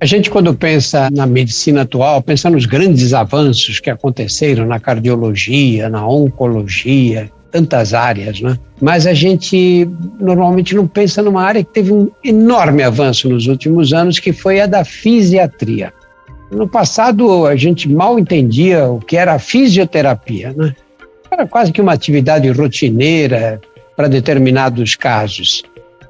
A gente, quando pensa na medicina atual, pensa nos grandes avanços que aconteceram na cardiologia, na oncologia, tantas áreas, né? Mas a gente normalmente não pensa numa área que teve um enorme avanço nos últimos anos, que foi a da fisiatria. No passado, a gente mal entendia o que era a fisioterapia, né? Era quase que uma atividade rotineira para determinados casos.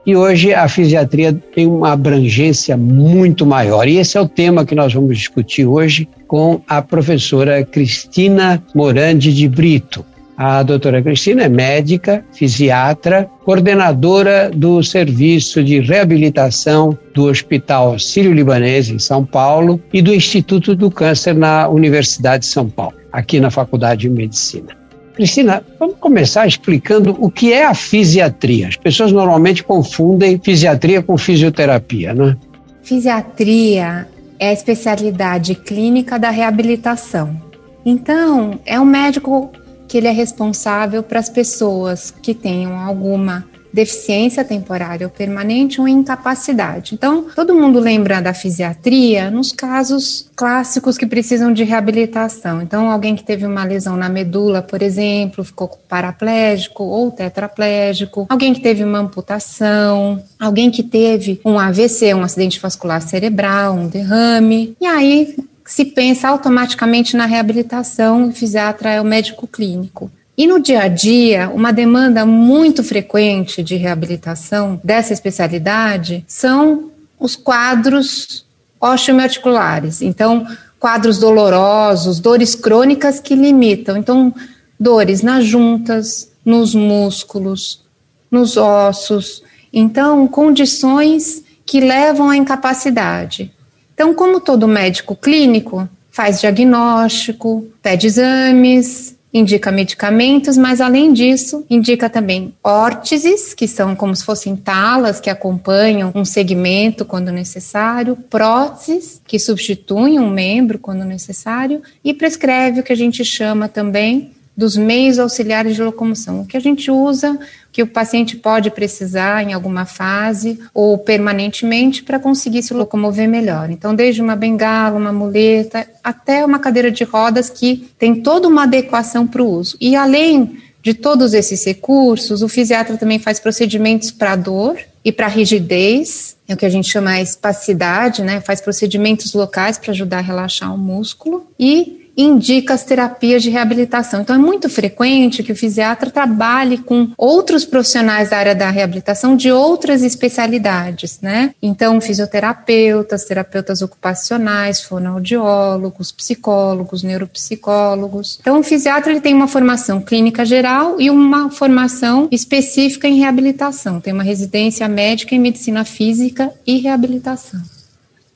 E hoje a fisiatria tem uma abrangência muito maior. E esse é o tema que nós vamos discutir hoje com a professora Cristina Morandi de Brito. A doutora Cristina é médica, fisiatra, coordenadora do serviço de reabilitação do Hospital Sírio-Libanês, em São Paulo, e do Instituto do Câncer na Universidade de São Paulo, aqui na Faculdade de Medicina. Cristina, vamos começar explicando o que é a fisiatria. As pessoas normalmente confundem fisiatria com fisioterapia, né? Fisiatria é a especialidade clínica da reabilitação. Então, é um médico que ele é responsável para as pessoas que tenham alguma deficiência temporária ou permanente ou incapacidade. Então, todo mundo lembra da fisiatria nos casos clássicos que precisam de reabilitação. Então, alguém que teve uma lesão na medula, por exemplo, ficou paraplégico ou tetraplégico, alguém que teve uma amputação, alguém que teve um AVC, um acidente vascular cerebral, um derrame. E aí se pensa automaticamente na reabilitação, o fisiatra é o médico clínico. E no dia a dia, uma demanda muito frequente de reabilitação dessa especialidade são os quadros osteoarticulares. Então, quadros dolorosos, dores crônicas que limitam. Então, dores nas juntas, nos músculos, nos ossos. Então, condições que levam à incapacidade. Então, como todo médico clínico, faz diagnóstico, pede exames, indica medicamentos, mas além disso, indica também órteses, que são como se fossem talas que acompanham um segmento quando necessário, próteses, que substituem um membro quando necessário, e prescreve o que a gente chama também dos meios auxiliares de locomoção, o que a gente usa, que o paciente pode precisar em alguma fase ou permanentemente para conseguir se locomover melhor. Então, desde uma bengala, uma muleta, até uma cadeira de rodas que tem toda uma adequação para o uso. E além de todos esses recursos, o fisiatra também faz procedimentos para dor e para rigidez, é o que a gente chama de espacidade, né? Faz procedimentos locais para ajudar a relaxar o músculo e indica as terapias de reabilitação. Então, é muito frequente que o fisiatra trabalhe com outros profissionais da área da reabilitação de outras especialidades, né? Então, fisioterapeutas, terapeutas ocupacionais, fonoaudiólogos, psicólogos, neuropsicólogos. Então, o fisiatra ele tem uma formação clínica geral e uma formação específica em reabilitação. Tem uma residência médica em medicina física e reabilitação.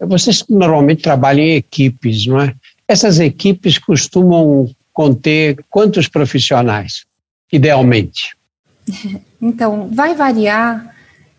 Vocês normalmente trabalham em equipes, não é? Essas equipes costumam conter quantos profissionais, idealmente? Então, vai variar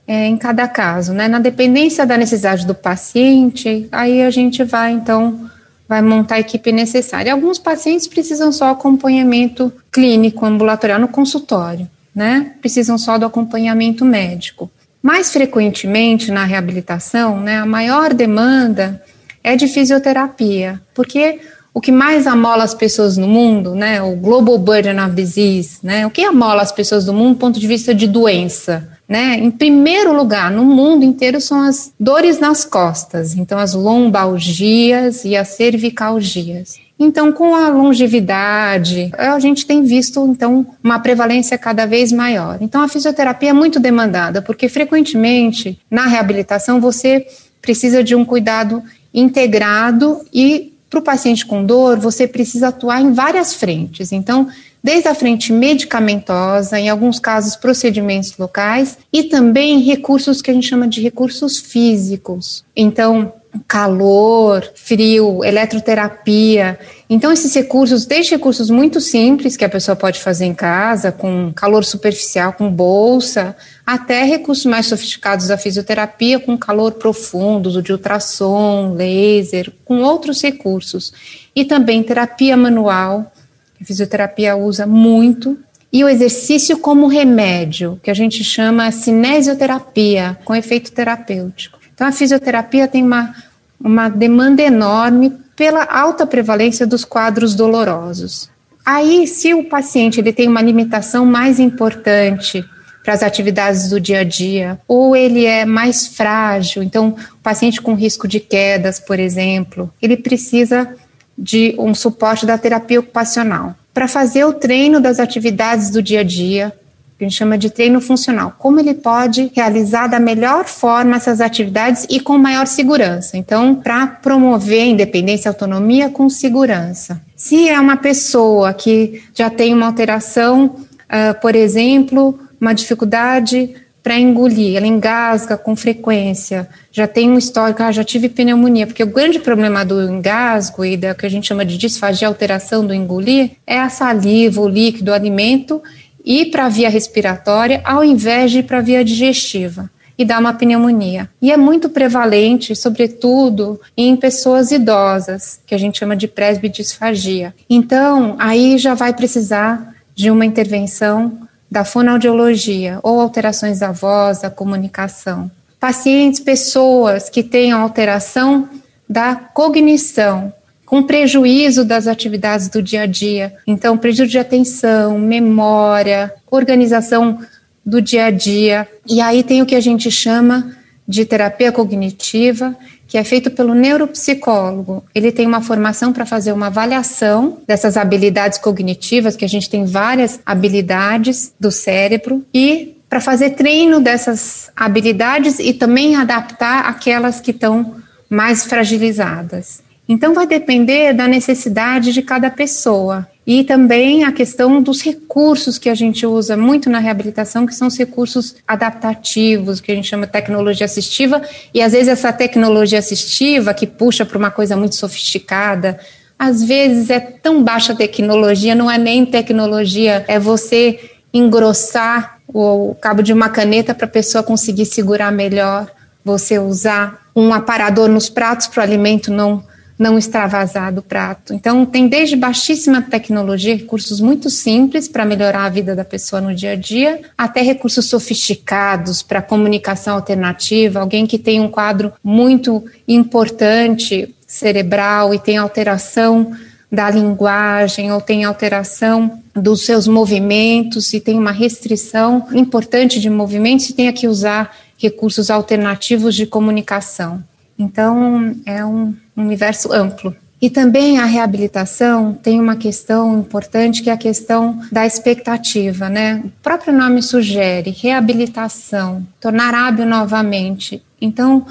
é, em cada caso, né? Na dependência da necessidade do paciente, aí a gente vai, então, vai montar a equipe necessária. Alguns pacientes precisam só acompanhamento clínico ambulatorial no consultório, né? Precisam só do acompanhamento médico. Mais frequentemente na reabilitação, né, a maior demanda é de fisioterapia, porque o que mais amola as pessoas no mundo, né, o global burden of disease, né, o que amola as pessoas do mundo do ponto de vista de doença, né, em primeiro lugar, no mundo inteiro são as dores nas costas, então as lombalgias e as cervicalgias. Então, com a longevidade, a gente tem visto então uma prevalência cada vez maior. Então, a fisioterapia é muito demandada, porque frequentemente na reabilitação você precisa de um cuidado integrado e para o paciente com dor, você precisa atuar em várias frentes. Então, desde a frente medicamentosa, em alguns casos procedimentos locais e também recursos que a gente chama de recursos físicos. Então, calor, frio, eletroterapia. Então, esses recursos, desde recursos muito simples que a pessoa pode fazer em casa, com calor superficial, com bolsa, até recursos mais sofisticados da fisioterapia, com calor profundo, o de ultrassom, laser, com outros recursos. E também terapia manual, que a fisioterapia usa muito, e o exercício como remédio, que a gente chama cinesioterapia, com efeito terapêutico. Então, a fisioterapia tem uma uma demanda enorme pela alta prevalência dos quadros dolorosos. Aí, se o paciente ele tem uma limitação mais importante para as atividades do dia a dia, ou ele é mais frágil, então, o paciente com risco de quedas, por exemplo, ele precisa de um suporte da terapia ocupacional para fazer o treino das atividades do dia a dia, que a gente chama de treino funcional. Como ele pode realizar da melhor forma essas atividades e com maior segurança. Então, para promover a independência e autonomia com segurança. Se é uma pessoa que já tem uma alteração, uh, por exemplo, uma dificuldade para engolir, ela engasga com frequência, já tem um histórico, ah, já tive pneumonia, porque o grande problema do engasgo e da que a gente chama de disfagia, alteração do engolir, é a saliva, o líquido, o alimento ir para a via respiratória ao invés de ir para a via digestiva e dar uma pneumonia. E é muito prevalente, sobretudo em pessoas idosas, que a gente chama de presbidisfagia. Então, aí já vai precisar de uma intervenção da fonoaudiologia ou alterações da voz, da comunicação. Pacientes, pessoas que tenham alteração da cognição, com prejuízo das atividades do dia a dia. Então, prejuízo de atenção, memória, organização do dia a dia. E aí tem o que a gente chama de terapia cognitiva, que é feito pelo neuropsicólogo. Ele tem uma formação para fazer uma avaliação dessas habilidades cognitivas, que a gente tem várias habilidades do cérebro, e para fazer treino dessas habilidades e também adaptar aquelas que estão mais fragilizadas. Então, vai depender da necessidade de cada pessoa. E também a questão dos recursos que a gente usa muito na reabilitação, que são os recursos adaptativos, que a gente chama de tecnologia assistiva, e às vezes essa tecnologia assistiva, que puxa para uma coisa muito sofisticada, às vezes é tão baixa tecnologia, não é nem tecnologia, é você engrossar o cabo de uma caneta para a pessoa conseguir segurar melhor, você usar um aparador nos pratos para o alimento não não extravasar do prato. Então, tem desde baixíssima tecnologia, recursos muito simples para melhorar a vida da pessoa no dia a dia, até recursos sofisticados para comunicação alternativa. Alguém que tem um quadro muito importante cerebral e tem alteração da linguagem ou tem alteração dos seus movimentos e tem uma restrição importante de movimentos e tem que usar recursos alternativos de comunicação. Então, é um universo amplo. E também a reabilitação tem uma questão importante que é a questão da expectativa, né? O próprio nome sugere reabilitação, tornar hábil novamente. Então,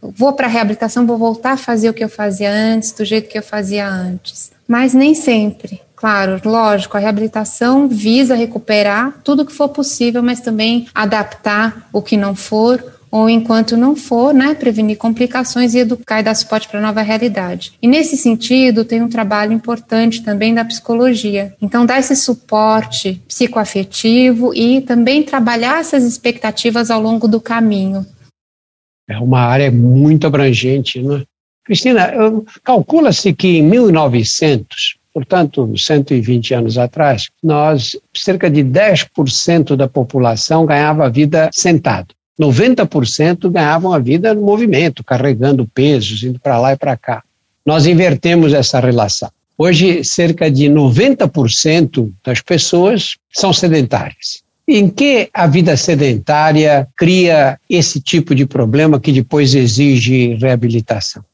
vou para a reabilitação, vou voltar a fazer o que eu fazia antes, do jeito que eu fazia antes. Mas nem sempre. Claro, lógico, a reabilitação visa recuperar tudo que for possível, mas também adaptar o que não for ou enquanto não for, né, prevenir complicações e educar e dar suporte para a nova realidade. E nesse sentido, tem um trabalho importante também da psicologia. Então, dar esse suporte psicoafetivo e também trabalhar essas expectativas ao longo do caminho. É uma área muito abrangente, né? Cristina, calcula-se que em 1900, portanto, 120 anos atrás, nós, cerca de 10% da população ganhava vida sentado. 90% ganhavam a vida no movimento, carregando pesos, indo para lá e para cá. Nós invertemos essa relação. Hoje, cerca de 90% das pessoas são sedentárias. Em que a vida sedentária cria esse tipo de problema que depois exige reabilitação?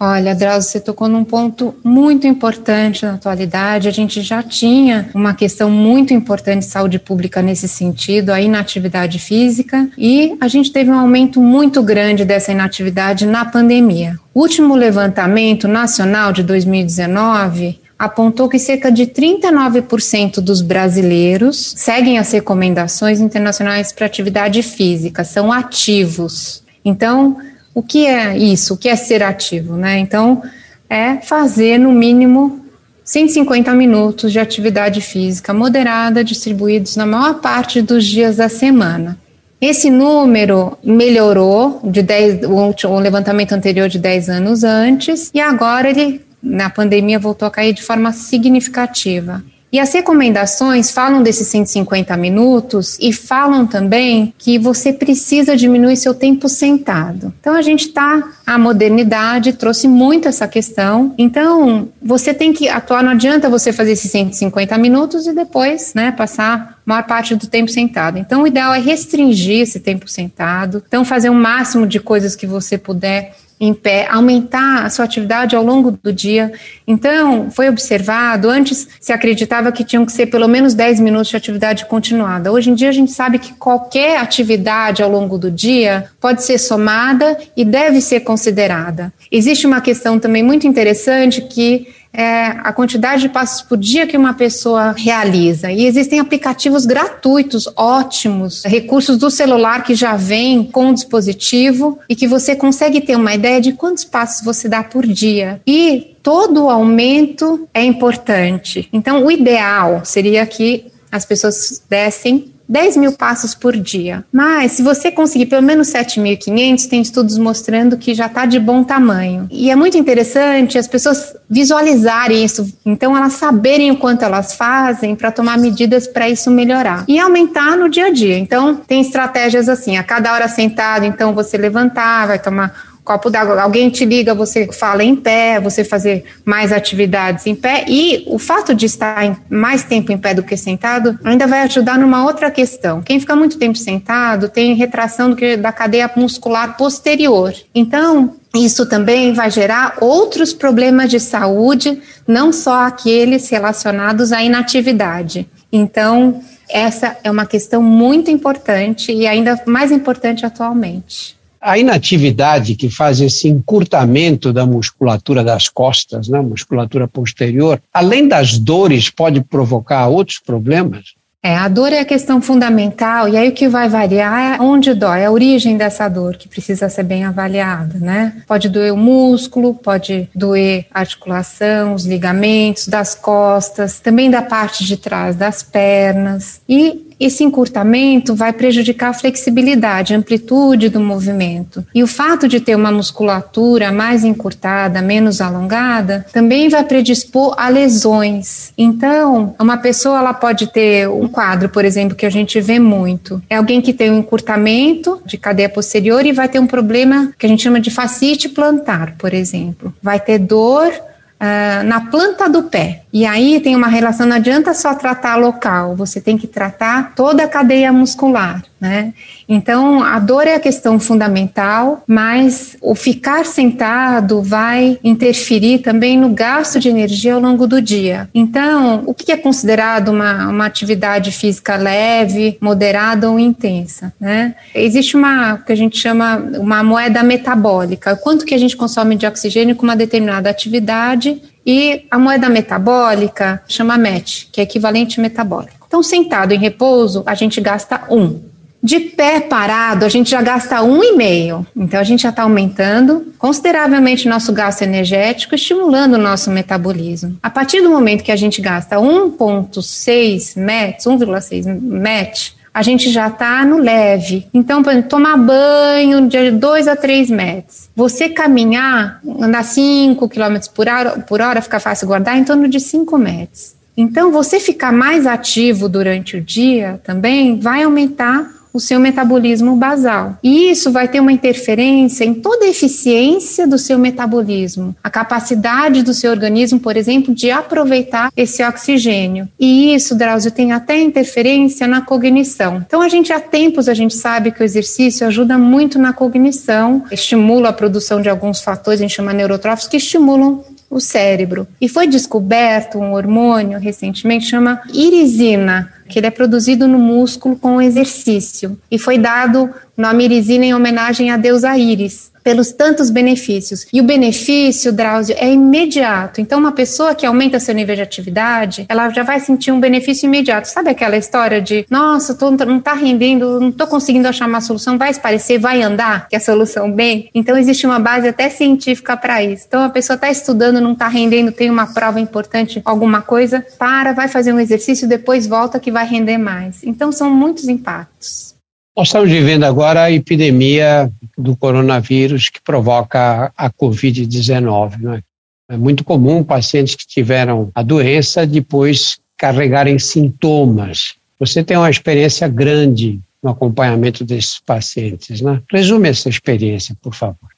Olha, Drauzio, você tocou num ponto muito importante na atualidade. A gente já tinha uma questão muito importante de saúde pública nesse sentido, a inatividade física, e a gente teve um aumento muito grande dessa inatividade na pandemia. O último levantamento nacional de 2019 apontou que cerca de 39% dos brasileiros seguem as recomendações internacionais para atividade física, são ativos. Então, o que é isso? O que é ser ativo? Né? Então, é fazer no mínimo 150 minutos de atividade física moderada, distribuídos na maior parte dos dias da semana. Esse número melhorou de 10, o levantamento anterior de 10 anos antes, e agora ele, na pandemia, voltou a cair de forma significativa. E as recomendações falam desses 150 minutos e falam também que você precisa diminuir seu tempo sentado. Então a gente está, a modernidade trouxe muito essa questão. Então você tem que atuar, não adianta você fazer esses 150 minutos e depois, né, passar maior parte do tempo sentado. Então o ideal é restringir esse tempo sentado. Então fazer o máximo de coisas que você puder em pé, aumentar a sua atividade ao longo do dia. Então, foi observado, antes se acreditava que tinham que ser pelo menos 10 minutos de atividade continuada. Hoje em dia a gente sabe que qualquer atividade ao longo do dia pode ser somada e deve ser considerada. Existe uma questão também muito interessante que é a quantidade de passos por dia que uma pessoa realiza. E existem aplicativos gratuitos, ótimos, recursos do celular que já vêm com o dispositivo e que você consegue ter uma ideia de quantos passos você dá por dia. E todo aumento é importante. Então, o ideal seria que as pessoas dessem 10 mil passos por dia. Mas se você conseguir pelo menos 7.500, tem estudos mostrando que já está de bom tamanho. E é muito interessante as pessoas visualizarem isso, então elas saberem o quanto elas fazem para tomar medidas para isso melhorar. E aumentar no dia a dia. Então, tem estratégias assim, a cada hora sentado, então você levantar, vai tomar copo d'água, alguém te liga, você fala em pé, você fazer mais atividades em pé e o fato de estar mais tempo em pé do que sentado ainda vai ajudar numa outra questão. Quem fica muito tempo sentado tem retração da cadeia muscular posterior. Então, isso também vai gerar outros problemas de saúde, não só aqueles relacionados à inatividade. Então, essa é uma questão muito importante e ainda mais importante atualmente. A inatividade que faz esse encurtamento da musculatura das costas, né, musculatura posterior, além das dores, pode provocar outros problemas? É, a dor é a questão fundamental, e aí o que vai variar é onde dói, a origem dessa dor, que precisa ser bem avaliada, né? Pode doer o músculo, pode doer a articulação, os ligamentos das costas, também da parte de trás das pernas. E esse encurtamento vai prejudicar a flexibilidade, a amplitude do movimento. E o fato de ter uma musculatura mais encurtada, menos alongada, também vai predispor a lesões. Então, uma pessoa ela pode ter um quadro, por exemplo, que a gente vê muito. É alguém que tem um encurtamento de cadeia posterior e vai ter um problema que a gente chama de fascite plantar, por exemplo. Vai ter dor uh, na planta do pé. E aí tem uma relação, não adianta só tratar local, você tem que tratar toda a cadeia muscular, né? Então, a dor é a questão fundamental, mas o ficar sentado vai interferir também no gasto de energia ao longo do dia. Então, o que é considerado uma, uma atividade física leve, moderada ou intensa, né? Existe uma, que a gente chama uma moeda metabólica, quanto que a gente consome de oxigênio com uma determinada atividade e a moeda metabólica chama MET, que é equivalente metabólico. Então, sentado em repouso, a gente gasta um. De pé parado, a gente já gasta um e meio. Então, a gente já está aumentando consideravelmente o nosso gasto energético, estimulando o nosso metabolismo. A partir do momento que a gente gasta 1,6 MET, 1,6 MET, a gente já está no leve. Então, por exemplo, tomar banho de 2 a 3 metros. Você caminhar, andar 5 km por hora, por hora, fica fácil guardar, em torno de 5 metros. Então, você ficar mais ativo durante o dia também vai aumentar o seu metabolismo basal. E isso vai ter uma interferência em toda a eficiência do seu metabolismo, a capacidade do seu organismo, por exemplo, de aproveitar esse oxigênio. E isso, Drauzio, tem até interferência na cognição. Então, a gente há tempos a gente sabe que o exercício ajuda muito na cognição, estimula a produção de alguns fatores, a gente chama neurotróficos, que estimulam o cérebro. E foi descoberto um hormônio recentemente chama irisina, que ele é produzido no músculo com o exercício. E foi dado o nome irisina em homenagem à deusa Íris pelos tantos benefícios. E o benefício, Drauzio, é imediato. Então, uma pessoa que aumenta seu nível de atividade, ela já vai sentir um benefício imediato. Sabe aquela história de, nossa, tô, não está rendendo, não estou conseguindo achar uma solução, vai esparecer, vai andar, que é a solução bem? Então, existe uma base até científica para isso. Então, a pessoa está estudando, não está rendendo, tem uma prova importante, alguma coisa, para, vai fazer um exercício, depois volta que vai render mais. Então, são muitos impactos. Nós estamos vivendo agora a epidemia do coronavírus que provoca a Covid-19. É? é muito comum pacientes que tiveram a doença depois carregarem sintomas. Você tem uma experiência grande no acompanhamento desses pacientes, né? Resume essa experiência, por favor.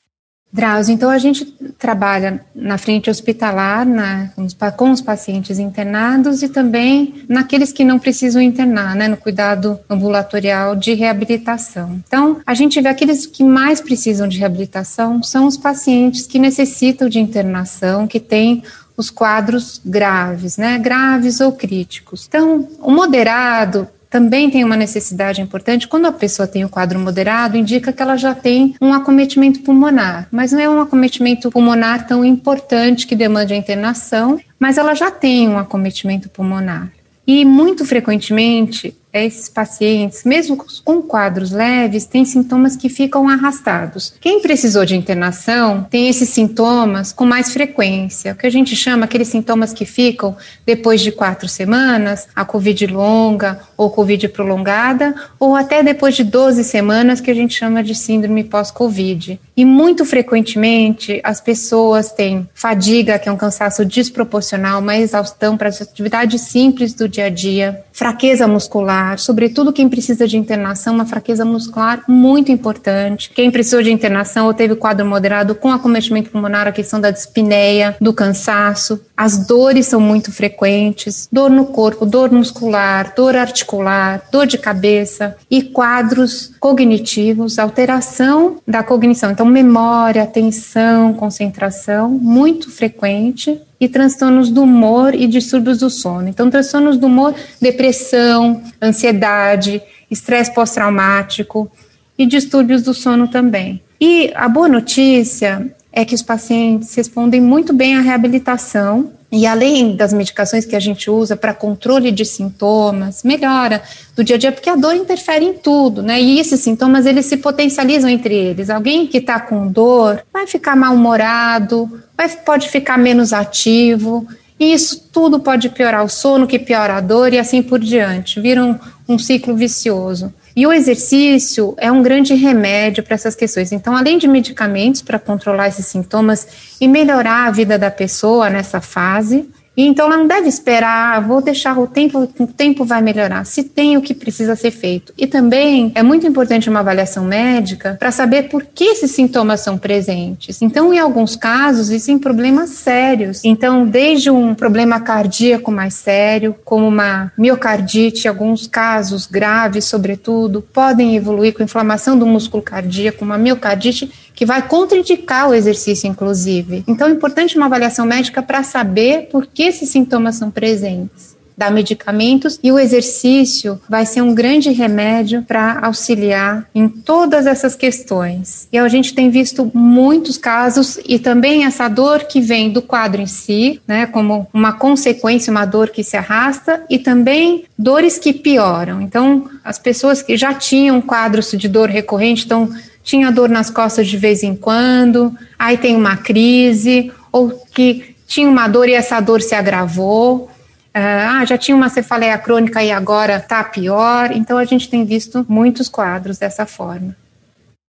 Drauzio, então a gente trabalha na frente hospitalar, na, com os pacientes internados e também naqueles que não precisam internar, né, no cuidado ambulatorial de reabilitação. Então, a gente vê aqueles que mais precisam de reabilitação são os pacientes que necessitam de internação, que têm os quadros graves, né, graves ou críticos. Então, o moderado também tem uma necessidade importante. Quando a pessoa tem o quadro moderado, indica que ela já tem um acometimento pulmonar, mas não é um acometimento pulmonar tão importante que demande a internação, mas ela já tem um acometimento pulmonar. E muito frequentemente esses pacientes, mesmo com quadros leves, têm sintomas que ficam arrastados. Quem precisou de internação tem esses sintomas com mais frequência, o que a gente chama aqueles sintomas que ficam depois de quatro semanas, a Covid longa ou Covid prolongada, ou até depois de 12 semanas, que a gente chama de síndrome pós-Covid. E muito frequentemente as pessoas têm fadiga, que é um cansaço desproporcional, uma exaustão para as atividades simples do dia a dia, fraqueza muscular, sobretudo quem precisa de internação, uma fraqueza muscular muito importante. Quem precisou de internação ou teve quadro moderado com acometimento pulmonar, a questão da dispneia, do cansaço. As dores são muito frequentes, dor no corpo, dor muscular, dor articular, dor de cabeça e quadros cognitivos, alteração da cognição. Então, memória, atenção, concentração, muito frequente e transtornos do humor e distúrbios do sono. Então, transtornos do humor, depressão, ansiedade, estresse pós-traumático e distúrbios do sono também. E a boa notícia é que os pacientes respondem muito bem à reabilitação e além das medicações que a gente usa para controle de sintomas, melhora do dia a dia, porque a dor interfere em tudo, né? E esses sintomas, eles se potencializam entre eles. Alguém que está com dor vai ficar mal-humorado, pode ficar menos ativo, e isso tudo pode piorar o sono, que piora a dor e assim por diante. Vira um, um ciclo vicioso. E o exercício é um grande remédio para essas questões. Então, além de medicamentos para controlar esses sintomas e melhorar a vida da pessoa nessa fase, então ela não deve esperar, ah, vou deixar o tempo, o tempo vai melhorar, se tem o que precisa ser feito. E também é muito importante uma avaliação médica para saber por que esses sintomas são presentes. Então, em alguns casos, existem problemas sérios. Então, desde um problema cardíaco mais sério, como uma miocardite, alguns casos graves, sobretudo, podem evoluir com inflamação do músculo cardíaco, uma miocardite que vai contraindicar o exercício, inclusive. Então, é importante uma avaliação médica para saber por que esses sintomas são presentes dar medicamentos e o exercício vai ser um grande remédio para auxiliar em todas essas questões. E a gente tem visto muitos casos e também essa dor que vem do quadro em si, né, como uma consequência, uma dor que se arrasta e também dores que pioram. Então, as pessoas que já tinham quadros de dor recorrente, então tinha dor nas costas de vez em quando, aí tem uma crise, ou que tinha uma dor e essa dor se agravou. Ah, já tinha uma cefaleia crônica e agora está pior. Então a gente tem visto muitos quadros dessa forma.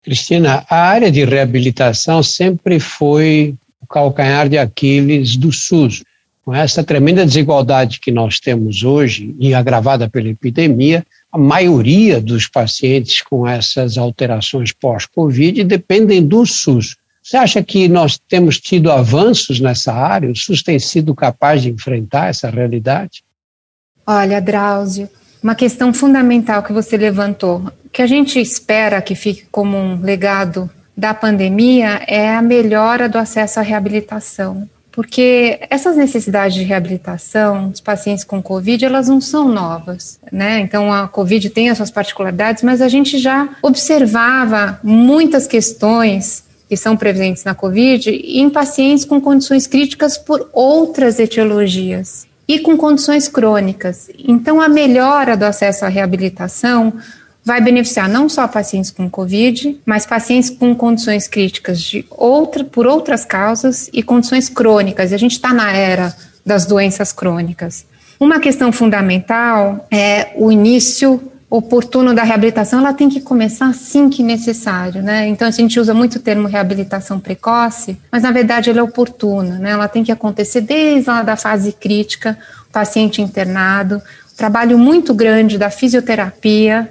Cristina, a área de reabilitação sempre foi o calcanhar de Aquiles do SUS. Com essa tremenda desigualdade que nós temos hoje, e agravada pela epidemia, a maioria dos pacientes com essas alterações pós-Covid dependem do SUS. Você acha que nós temos tido avanços nessa área? O SUS tem sido capaz de enfrentar essa realidade? Olha, Drauzio, uma questão fundamental que você levantou, que a gente espera que fique como um legado da pandemia é a melhora do acesso à reabilitação porque essas necessidades de reabilitação dos pacientes com Covid, elas não são novas, né? Então, a Covid tem as suas particularidades, mas a gente já observava muitas questões que são presentes na Covid em pacientes com condições críticas por outras etiologias e com condições crônicas. Então, a melhora do acesso à reabilitação vai beneficiar não só pacientes com Covid, mas pacientes com condições críticas de outra, por outras causas e condições crônicas. E a gente está na era das doenças crônicas. Uma questão fundamental é o início oportuno da reabilitação, ela tem que começar assim que necessário, né? Então a gente usa muito o termo reabilitação precoce, mas na verdade ela é oportuna, né? Ela tem que acontecer desde lá da fase crítica, paciente internado, trabalho muito grande da fisioterapia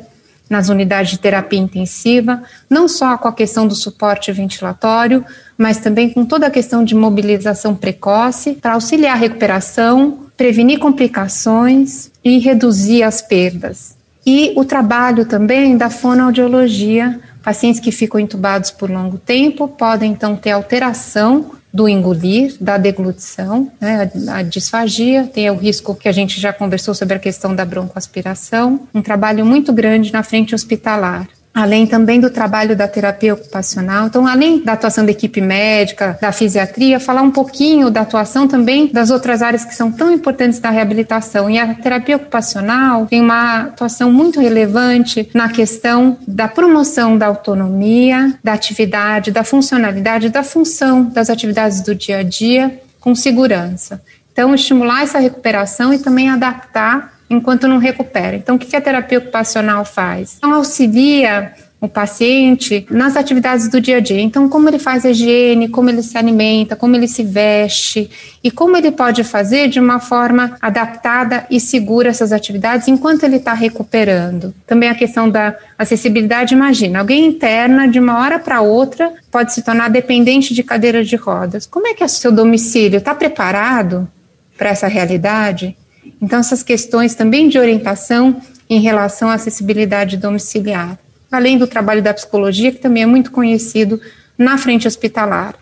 nas unidades de terapia intensiva, não só com a questão do suporte ventilatório, mas também com toda a questão de mobilização precoce para auxiliar a recuperação, prevenir complicações e reduzir as perdas. E o trabalho também da fonoaudiologia, pacientes que ficam entubados por longo tempo podem então ter alteração do engolir, da deglutição, né, a, disfagia, tem o risco que a gente já conversou sobre a questão da broncoaspiração, um trabalho muito grande na frente hospitalar além também do trabalho da terapia ocupacional. Então, além da atuação da equipe médica, da fisiatria, falar um pouquinho da atuação também das outras áreas que são tão importantes da reabilitação. E a terapia ocupacional tem uma atuação muito relevante na questão da promoção da autonomia, da atividade, da funcionalidade, da função das atividades do dia a dia com segurança. Então, estimular essa recuperação e também adaptar enquanto não recupera. Então, o que a terapia ocupacional faz? Então, auxilia o paciente nas atividades do dia a dia. Então, como ele faz a higiene, como ele se alimenta, como ele se veste e como ele pode fazer de uma forma adaptada e segura essas atividades enquanto ele está recuperando. Também a questão da acessibilidade. Imagina, alguém interna de uma hora para outra pode se tornar dependente de cadeira de rodas. Como é que é o seu domicílio? Está preparado para essa realidade? Então, essas questões também de orientação em relação à acessibilidade domiciliar, além do trabalho da psicologia, que também é muito conhecido na frente hospitalar.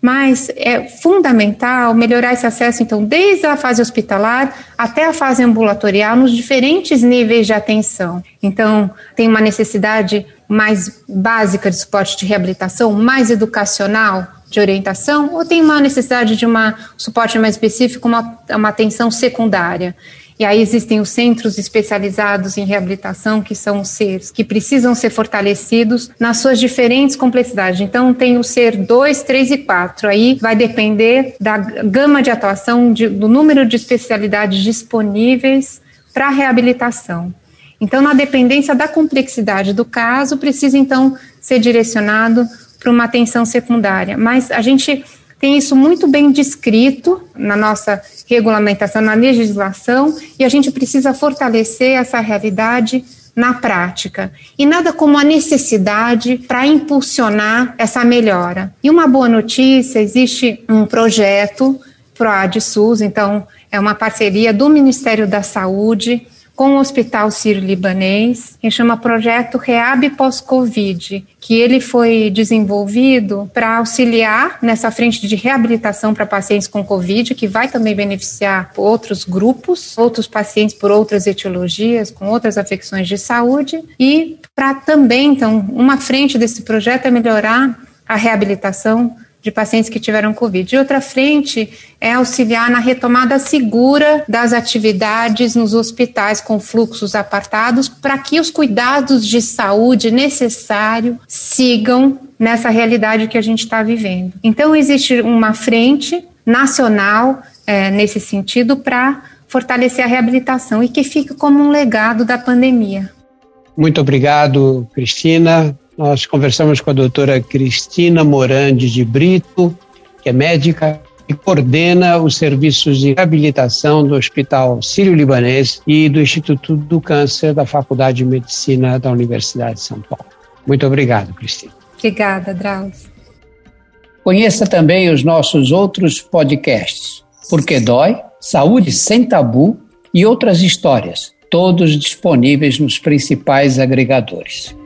Mas é fundamental melhorar esse acesso, então, desde a fase hospitalar até a fase ambulatorial, nos diferentes níveis de atenção. Então, tem uma necessidade mais básica de suporte de reabilitação, mais educacional, de orientação ou tem uma necessidade de uma suporte mais específico, uma, uma atenção secundária? E aí existem os centros especializados em reabilitação, que são os seres que precisam ser fortalecidos nas suas diferentes complexidades. Então, tem o ser 2, 3 e 4. Aí vai depender da gama de atuação, de, do número de especialidades disponíveis para reabilitação. Então, na dependência da complexidade do caso, precisa então ser direcionado para uma atenção secundária. Mas a gente tem isso muito bem descrito na nossa regulamentação, na legislação, e a gente precisa fortalecer essa realidade na prática. E nada como a necessidade para impulsionar essa melhora. E uma boa notícia: existe um projeto PROAD SUS, então é uma parceria do Ministério da Saúde com o Hospital Sírio-Libanês, que chama Projeto Reab Pós-Covid, que ele foi desenvolvido para auxiliar nessa frente de reabilitação para pacientes com Covid, que vai também beneficiar outros grupos, outros pacientes por outras etiologias, com outras afecções de saúde, e para também, então, uma frente desse projeto é melhorar a reabilitação de pacientes que tiveram Covid. E outra frente é auxiliar na retomada segura das atividades nos hospitais com fluxos apartados, para que os cuidados de saúde necessários sigam nessa realidade que a gente está vivendo. Então, existe uma frente nacional é, nesse sentido para fortalecer a reabilitação e que fique como um legado da pandemia. Muito obrigado, Cristina. Nós conversamos com a doutora Cristina Morandi de Brito, que é médica e coordena os serviços de reabilitação do Hospital Sírio-Libanês e do Instituto do Câncer da Faculdade de Medicina da Universidade de São Paulo. Muito obrigado, Cristina. Obrigada, Drauzio. Conheça também os nossos outros podcasts, Porque Dói, Saúde Sem Tabu e outras histórias, todos disponíveis nos principais agregadores.